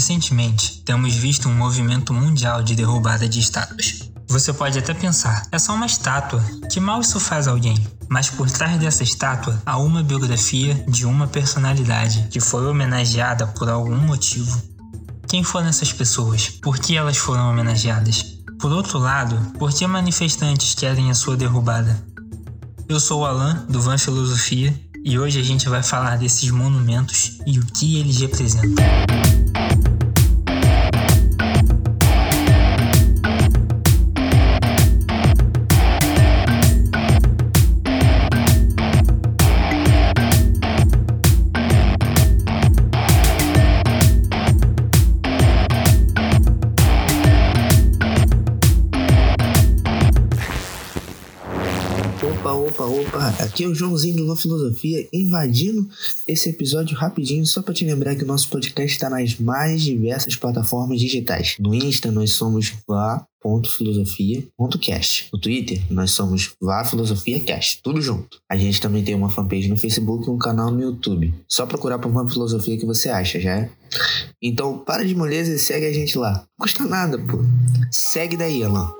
Recentemente, temos visto um movimento mundial de derrubada de estátuas. Você pode até pensar, é só uma estátua, que mal isso faz alguém? Mas por trás dessa estátua há uma biografia de uma personalidade que foi homenageada por algum motivo. Quem foram essas pessoas? Por que elas foram homenageadas? Por outro lado, por que manifestantes querem a sua derrubada? Eu sou o Alan, do Van Filosofia, e hoje a gente vai falar desses monumentos e o que eles representam. Aqui é o Joãozinho do Lua Filosofia invadindo esse episódio rapidinho só para te lembrar que o nosso podcast está nas mais diversas plataformas digitais. No Insta nós somos vá.filosofia.cast. No Twitter nós somos vá.filosofia.cast. Tudo junto. A gente também tem uma fanpage no Facebook e um canal no YouTube. Só procurar por Vá Filosofia que você acha, já é? Então para de moleza e segue a gente lá. Não custa nada, pô. Segue daí, Alan.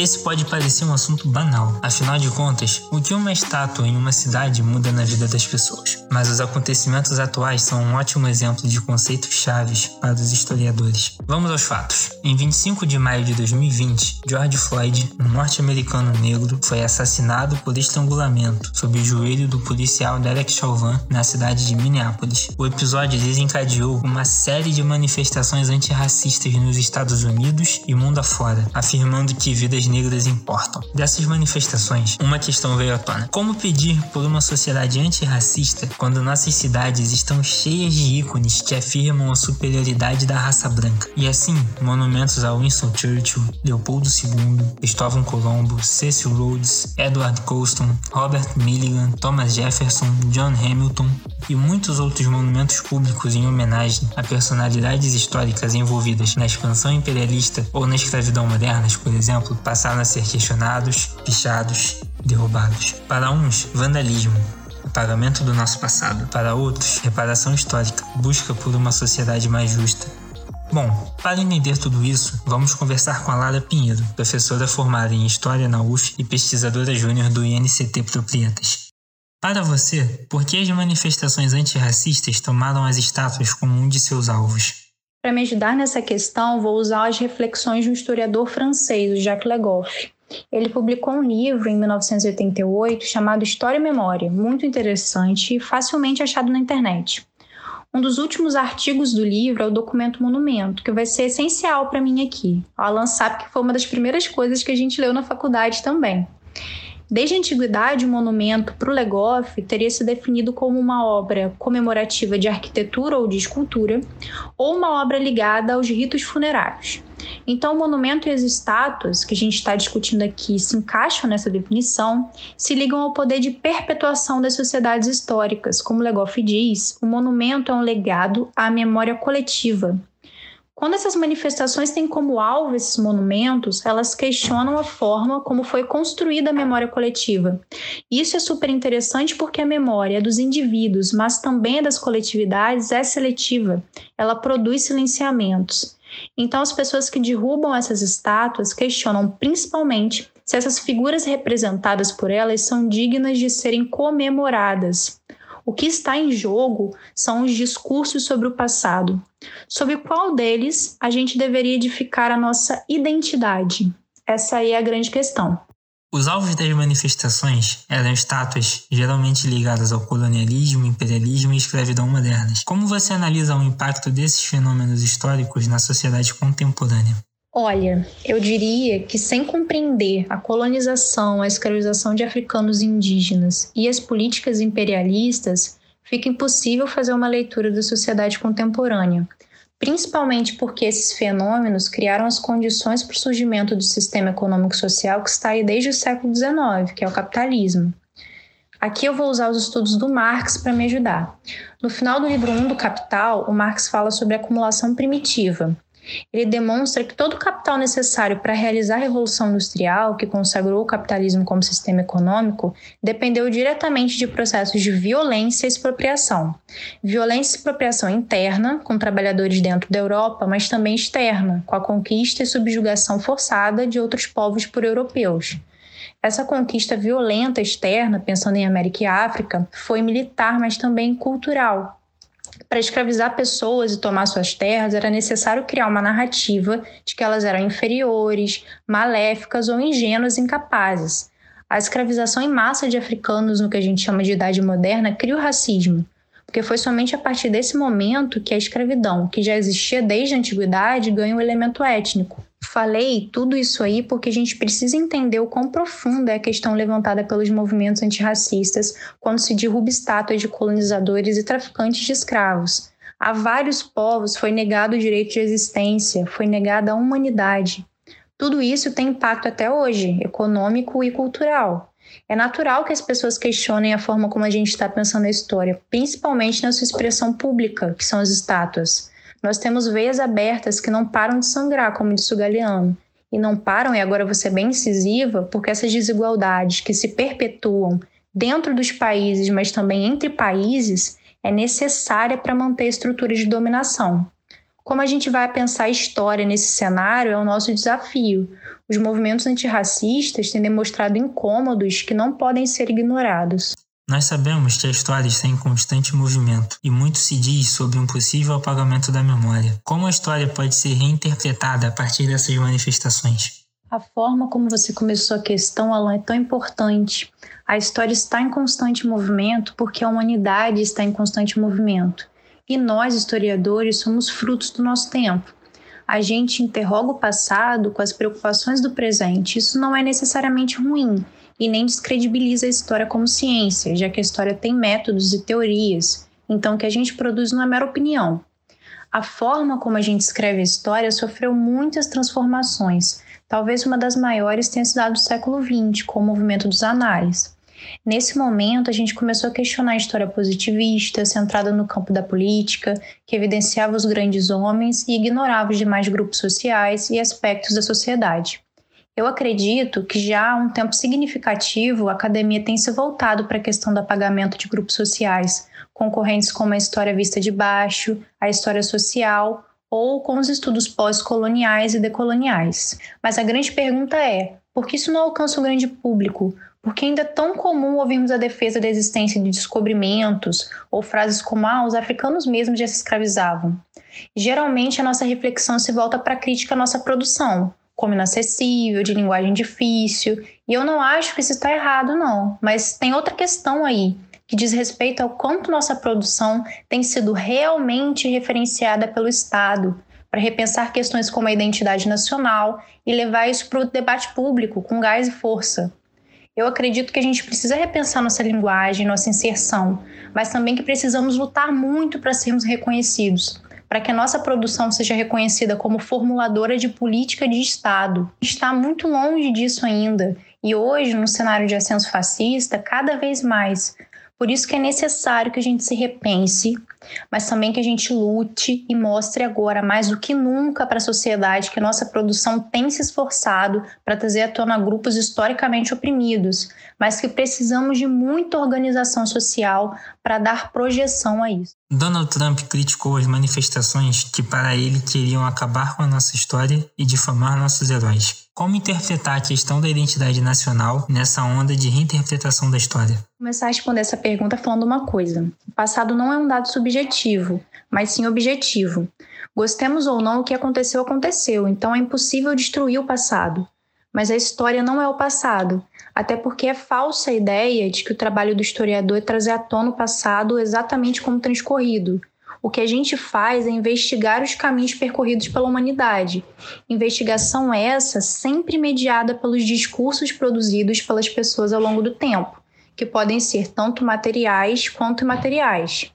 Esse pode parecer um assunto banal, afinal de contas, o que uma estátua em uma cidade muda na vida das pessoas. Mas os acontecimentos atuais são um ótimo exemplo de conceitos chaves para os historiadores. Vamos aos fatos. Em 25 de maio de 2020, George Floyd, um norte-americano negro, foi assassinado por estrangulamento sob o joelho do policial Derek Chauvin na cidade de Minneapolis. O episódio desencadeou uma série de manifestações antirracistas nos Estados Unidos e mundo afora, afirmando que vidas negras importam. Dessas manifestações, uma questão veio à tona: como pedir por uma sociedade antirracista quando nossas cidades estão cheias de ícones que afirmam a superioridade da raça branca? E assim, monumentos a Winston Churchill, Leopoldo II, Cristóvão Colombo, Cecil Rhodes, Edward Colston, Robert Milligan, Thomas Jefferson, John Hamilton e muitos outros monumentos públicos em homenagem a personalidades históricas envolvidas na expansão imperialista ou na escravidão modernas, por exemplo, a ser questionados, pichados, derrubados. Para uns, vandalismo, apagamento do nosso passado. Para outros, reparação histórica, busca por uma sociedade mais justa. Bom, para entender tudo isso, vamos conversar com a Lara Pinheiro, professora formada em História na UF e pesquisadora júnior do INCT Proprietas. Para você, por que as manifestações antirracistas tomaram as estátuas como um de seus alvos? Para me ajudar nessa questão, vou usar as reflexões de um historiador francês, o Jacques Legoff. Ele publicou um livro em 1988 chamado História e Memória, muito interessante e facilmente achado na internet. Um dos últimos artigos do livro é o documento Monumento, que vai ser essencial para mim aqui. O Alan sabe que foi uma das primeiras coisas que a gente leu na faculdade também. Desde a antiguidade, o monumento para o Legoff teria se definido como uma obra comemorativa de arquitetura ou de escultura, ou uma obra ligada aos ritos funerários. Então, o monumento e as estátuas que a gente está discutindo aqui se encaixam nessa definição, se ligam ao poder de perpetuação das sociedades históricas. Como Legoff diz, o monumento é um legado à memória coletiva, quando essas manifestações têm como alvo esses monumentos, elas questionam a forma como foi construída a memória coletiva. Isso é super interessante porque a memória é dos indivíduos, mas também é das coletividades, é seletiva. Ela produz silenciamentos. Então, as pessoas que derrubam essas estátuas questionam principalmente se essas figuras representadas por elas são dignas de serem comemoradas. O que está em jogo são os discursos sobre o passado. Sobre qual deles a gente deveria edificar a nossa identidade? Essa aí é a grande questão. Os alvos das manifestações eram estátuas geralmente ligadas ao colonialismo, imperialismo e escravidão modernas. Como você analisa o impacto desses fenômenos históricos na sociedade contemporânea? Olha, eu diria que sem compreender a colonização, a escravização de africanos e indígenas e as políticas imperialistas, fica impossível fazer uma leitura da sociedade contemporânea, principalmente porque esses fenômenos criaram as condições para o surgimento do sistema econômico social que está aí desde o século XIX, que é o capitalismo. Aqui eu vou usar os estudos do Marx para me ajudar. No final do livro 1 do Capital, o Marx fala sobre a acumulação primitiva, Ele demonstra que todo o capital necessário para realizar a Revolução Industrial, que consagrou o capitalismo como sistema econômico, dependeu diretamente de processos de violência e expropriação. Violência e expropriação interna, com trabalhadores dentro da Europa, mas também externa, com a conquista e subjugação forçada de outros povos por europeus. Essa conquista violenta externa, pensando em América e África, foi militar, mas também cultural, para escravizar pessoas e tomar suas terras, era necessário criar uma narrativa de que elas eram inferiores, maléficas ou ingênuas incapazes. A escravização em massa de africanos no que a gente chama de Idade Moderna cria o racismo, porque foi somente a partir desse momento que a escravidão, que já existia desde a antiguidade, ganha um elemento étnico. Falei tudo isso aí porque a gente precisa entender o quão profunda é a questão levantada pelos movimentos antirracistas quando se derruba estátuas de colonizadores e traficantes de escravos. A vários povos foi negado o direito de existência, foi negada a humanidade. Tudo isso tem impacto até hoje, econômico e cultural. É natural que as pessoas questionem a forma como a gente está pensando a história, principalmente na sua expressão pública, que são as estátuas. Nós temos veias abertas que não param de sangrar, como disse o Galeano. E não param, e agora você é bem incisiva, porque essas desigualdades que se perpetuam dentro dos países, mas também entre países, é necessária para manter estruturas de dominação. Como a gente vai pensar a história nesse cenário é o nosso desafio. Os movimentos antirracistas têm demonstrado incômodos que não podem ser ignorados. Nós sabemos que a história está em constante movimento e muito se diz sobre um possível apagamento da memória. Como a história pode ser reinterpretada a partir dessas manifestações? A forma como você começou a questão, Alan, é tão importante. A história está em constante movimento porque a humanidade está em constante movimento. E nós, historiadores, somos frutos do nosso tempo. A gente interroga o passado com as preocupações do presente. Isso não é necessariamente ruim e nem descredibiliza a história como ciência, já que a história tem métodos e teorias, então o que a gente produz não é mera opinião. A forma como a gente escreve a história sofreu muitas transformações. Talvez uma das maiores tenha sido a do século XX, com o movimento dos anais. Nesse momento, a gente começou a questionar a história positivista, centrada no campo da política, que evidenciava os grandes homens e ignorava os demais grupos sociais e aspectos da sociedade. Eu acredito que já há um tempo significativo a academia tem se voltado para a questão do apagamento de grupos sociais, concorrentes como a história vista de baixo, a história social ou com os estudos pós-coloniais e decoloniais. Mas a grande pergunta é: por que isso não alcança o grande público? Porque ainda é tão comum ouvirmos a defesa da existência de descobrimentos ou frases como ah, os africanos mesmos já se escravizavam. Geralmente a nossa reflexão se volta para a crítica à nossa produção, como inacessível, de linguagem difícil. E eu não acho que isso está errado, não. Mas tem outra questão aí, que diz respeito ao quanto nossa produção tem sido realmente referenciada pelo Estado, para repensar questões como a identidade nacional e levar isso para o debate público com gás e força. Eu acredito que a gente precisa repensar nossa linguagem, nossa inserção, mas também que precisamos lutar muito para sermos reconhecidos para que a nossa produção seja reconhecida como formuladora de política de Estado. Está muito longe disso ainda. E hoje, no cenário de ascenso fascista, cada vez mais por isso que é necessário que a gente se repense, mas também que a gente lute e mostre agora mais do que nunca para a sociedade que nossa produção tem se esforçado para trazer à tona grupos historicamente oprimidos, mas que precisamos de muita organização social para dar projeção a isso. Donald Trump criticou as manifestações que para ele queriam acabar com a nossa história e difamar nossos heróis. Como interpretar a questão da identidade nacional nessa onda de reinterpretação da história? Vou começar a responder essa pergunta falando uma coisa. O passado não é um dado subjetivo, mas sim objetivo. Gostemos ou não, o que aconteceu, aconteceu, então é impossível destruir o passado. Mas a história não é o passado, até porque é falsa a ideia de que o trabalho do historiador é trazer à tona o passado exatamente como transcorrido, o que a gente faz é investigar os caminhos percorridos pela humanidade. Investigação essa sempre mediada pelos discursos produzidos pelas pessoas ao longo do tempo, que podem ser tanto materiais quanto imateriais.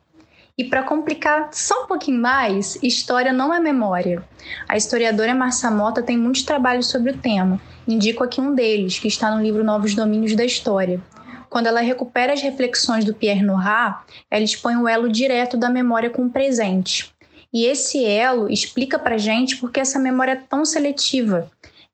E para complicar só um pouquinho mais, história não é memória. A historiadora Marcia Mota tem muitos trabalhos sobre o tema. Indico aqui um deles, que está no livro Novos Domínios da História, quando ela recupera as reflexões do Pierre Nora, ela expõe o elo direto da memória com o presente. E esse elo explica para gente por que essa memória é tão seletiva.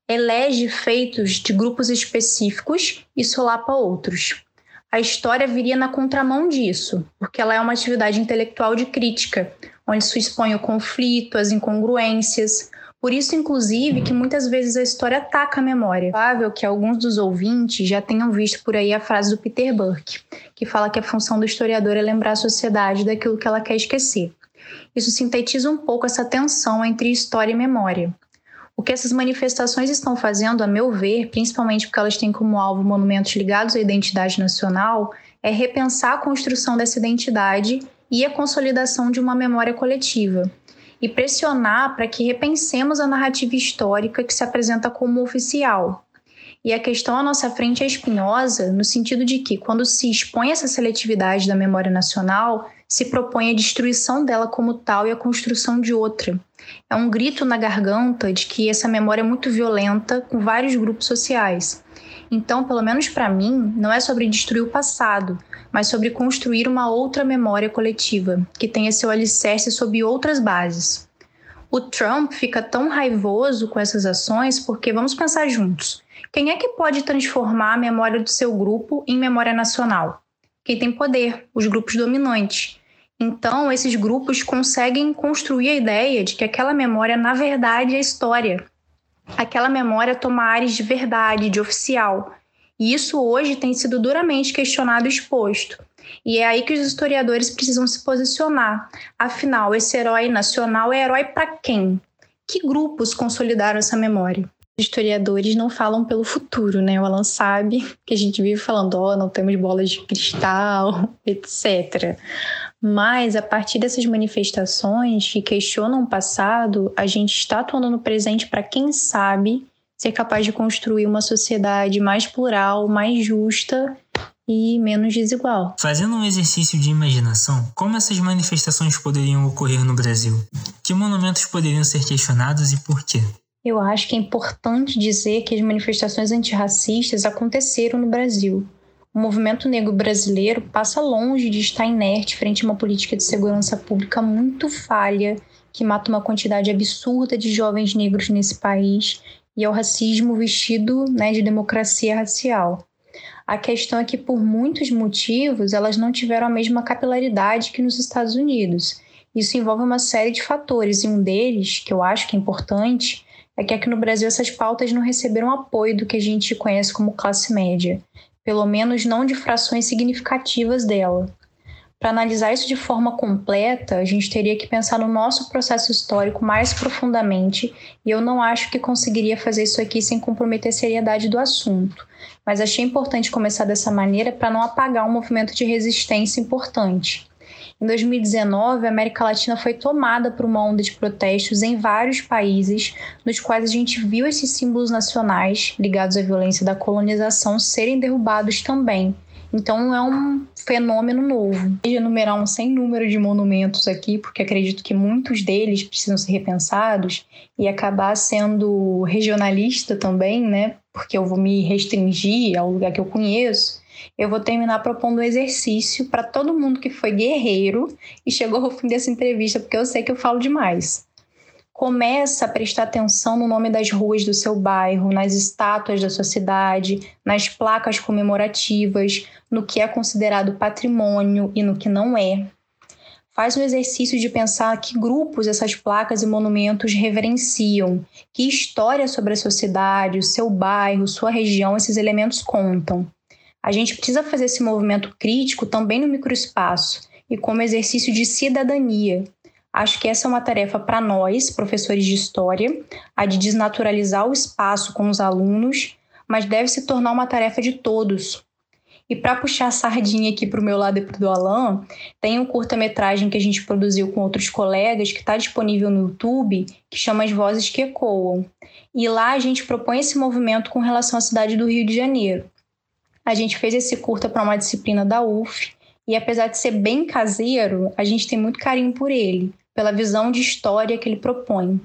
Elege feitos de grupos específicos e solapa outros. A história viria na contramão disso, porque ela é uma atividade intelectual de crítica, onde se expõe o conflito, as incongruências, por isso, inclusive, que muitas vezes a história ataca a memória. É provável que alguns dos ouvintes já tenham visto por aí a frase do Peter Burke, que fala que a função do historiador é lembrar a sociedade daquilo que ela quer esquecer. Isso sintetiza um pouco essa tensão entre história e memória. O que essas manifestações estão fazendo, a meu ver, principalmente porque elas têm como alvo monumentos ligados à identidade nacional, é repensar a construção dessa identidade e a consolidação de uma memória coletiva e pressionar para que repensemos a narrativa histórica que se apresenta como oficial. E a questão à nossa frente é espinhosa, no sentido de que, quando se expõe essa seletividade da memória nacional, se propõe a destruição dela como tal e a construção de outra. É um grito na garganta de que essa memória é muito violenta com vários grupos sociais. Então, pelo menos para mim, não é sobre destruir o passado, mas sobre construir uma outra memória coletiva, que tenha seu alicerce sob outras bases. O Trump fica tão raivoso com essas ações porque vamos pensar juntos. Quem é que pode transformar a memória do seu grupo em memória nacional? Quem tem poder, os grupos dominantes. Então, esses grupos conseguem construir a ideia de que aquela memória, na verdade, é história. Aquela memória toma áreas de verdade, de oficial, e isso hoje tem sido duramente questionado e exposto. E é aí que os historiadores precisam se posicionar. Afinal, esse herói nacional é herói para quem? Que grupos consolidaram essa memória? Os historiadores não falam pelo futuro, né? O Alan sabe que a gente vive falando, ó, oh, não temos bolas de cristal, etc. Mas a partir dessas manifestações que questionam o passado, a gente está atuando no presente para quem sabe ser capaz de construir uma sociedade mais plural, mais justa e menos desigual. Fazendo um exercício de imaginação, como essas manifestações poderiam ocorrer no Brasil? Que monumentos poderiam ser questionados e por quê? Eu acho que é importante dizer que as manifestações antirracistas aconteceram no Brasil. O movimento negro brasileiro passa longe de estar inerte frente a uma política de segurança pública muito falha, que mata uma quantidade absurda de jovens negros nesse país e ao racismo vestido né, de democracia racial. A questão é que, por muitos motivos, elas não tiveram a mesma capilaridade que nos Estados Unidos. Isso envolve uma série de fatores, e um deles, que eu acho que é importante, é que aqui no Brasil essas pautas não receberam apoio do que a gente conhece como classe média, pelo menos não de frações significativas dela. Para analisar isso de forma completa, a gente teria que pensar no nosso processo histórico mais profundamente, e eu não acho que conseguiria fazer isso aqui sem comprometer a seriedade do assunto. Mas achei importante começar dessa maneira para não apagar um movimento de resistência importante. Em 2019, a América Latina foi tomada por uma onda de protestos em vários países, nos quais a gente viu esses símbolos nacionais ligados à violência da colonização serem derrubados também então é um fenômeno novo. Eu enumerar um sem número de monumentos aqui, porque acredito que muitos deles precisam ser repensados e acabar sendo regionalista também, né? Porque eu vou me restringir ao lugar que eu conheço. Eu vou terminar propondo um exercício para todo mundo que foi guerreiro e chegou ao fim dessa entrevista, porque eu sei que eu falo demais começa a prestar atenção no nome das ruas do seu bairro, nas estátuas da sua cidade, nas placas comemorativas, no que é considerado patrimônio e no que não é. Faz o exercício de pensar que grupos essas placas e monumentos reverenciam, que história sobre a sua cidade, o seu bairro, sua região esses elementos contam. A gente precisa fazer esse movimento crítico também no microespaço e como exercício de cidadania, Acho que essa é uma tarefa para nós, professores de história, a de desnaturalizar o espaço com os alunos, mas deve se tornar uma tarefa de todos. E para puxar a sardinha aqui para o meu lado e para o do Alan, tem um curta-metragem que a gente produziu com outros colegas que está disponível no YouTube, que chama As Vozes que Ecoam. E lá a gente propõe esse movimento com relação à cidade do Rio de Janeiro. A gente fez esse curta para uma disciplina da UF, e apesar de ser bem caseiro, a gente tem muito carinho por ele pela visão de história que ele propõe.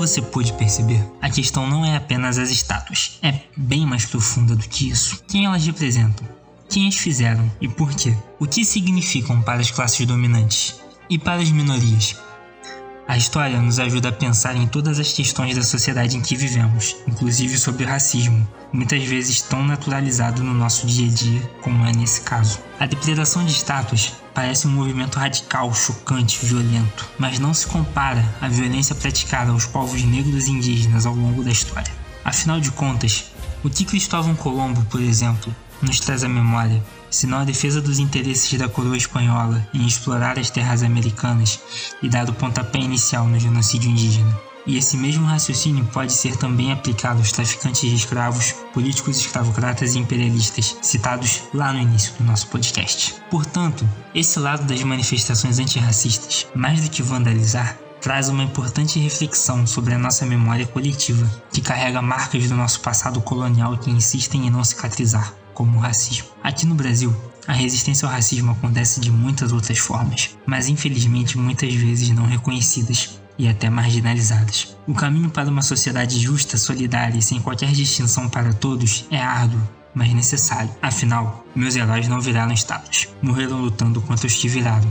Você pôde perceber, a questão não é apenas as estátuas, é bem mais profunda do que isso. Quem elas representam? Quem as fizeram e por quê? O que significam para as classes dominantes e para as minorias? A história nos ajuda a pensar em todas as questões da sociedade em que vivemos, inclusive sobre o racismo, muitas vezes tão naturalizado no nosso dia a dia como é nesse caso. A depredação de estátuas parece um movimento radical, chocante, violento, mas não se compara à violência praticada aos povos negros e indígenas ao longo da história. Afinal de contas, o que Cristóvão Colombo, por exemplo, nos traz à memória senão a defesa dos interesses da coroa espanhola em explorar as terras americanas e dar o pontapé inicial no genocídio indígena. E esse mesmo raciocínio pode ser também aplicado aos traficantes de escravos, políticos escravocratas e imperialistas, citados lá no início do nosso podcast. Portanto, esse lado das manifestações antirracistas, mais do que vandalizar, traz uma importante reflexão sobre a nossa memória coletiva, que carrega marcas do nosso passado colonial que insistem em não cicatrizar como o racismo. Aqui no Brasil, a resistência ao racismo acontece de muitas outras formas, mas infelizmente muitas vezes não reconhecidas e até marginalizadas. O caminho para uma sociedade justa, solidária e sem qualquer distinção para todos é árduo, mas necessário. Afinal, meus heróis não viraram estátuas, morreram lutando contra os que viraram.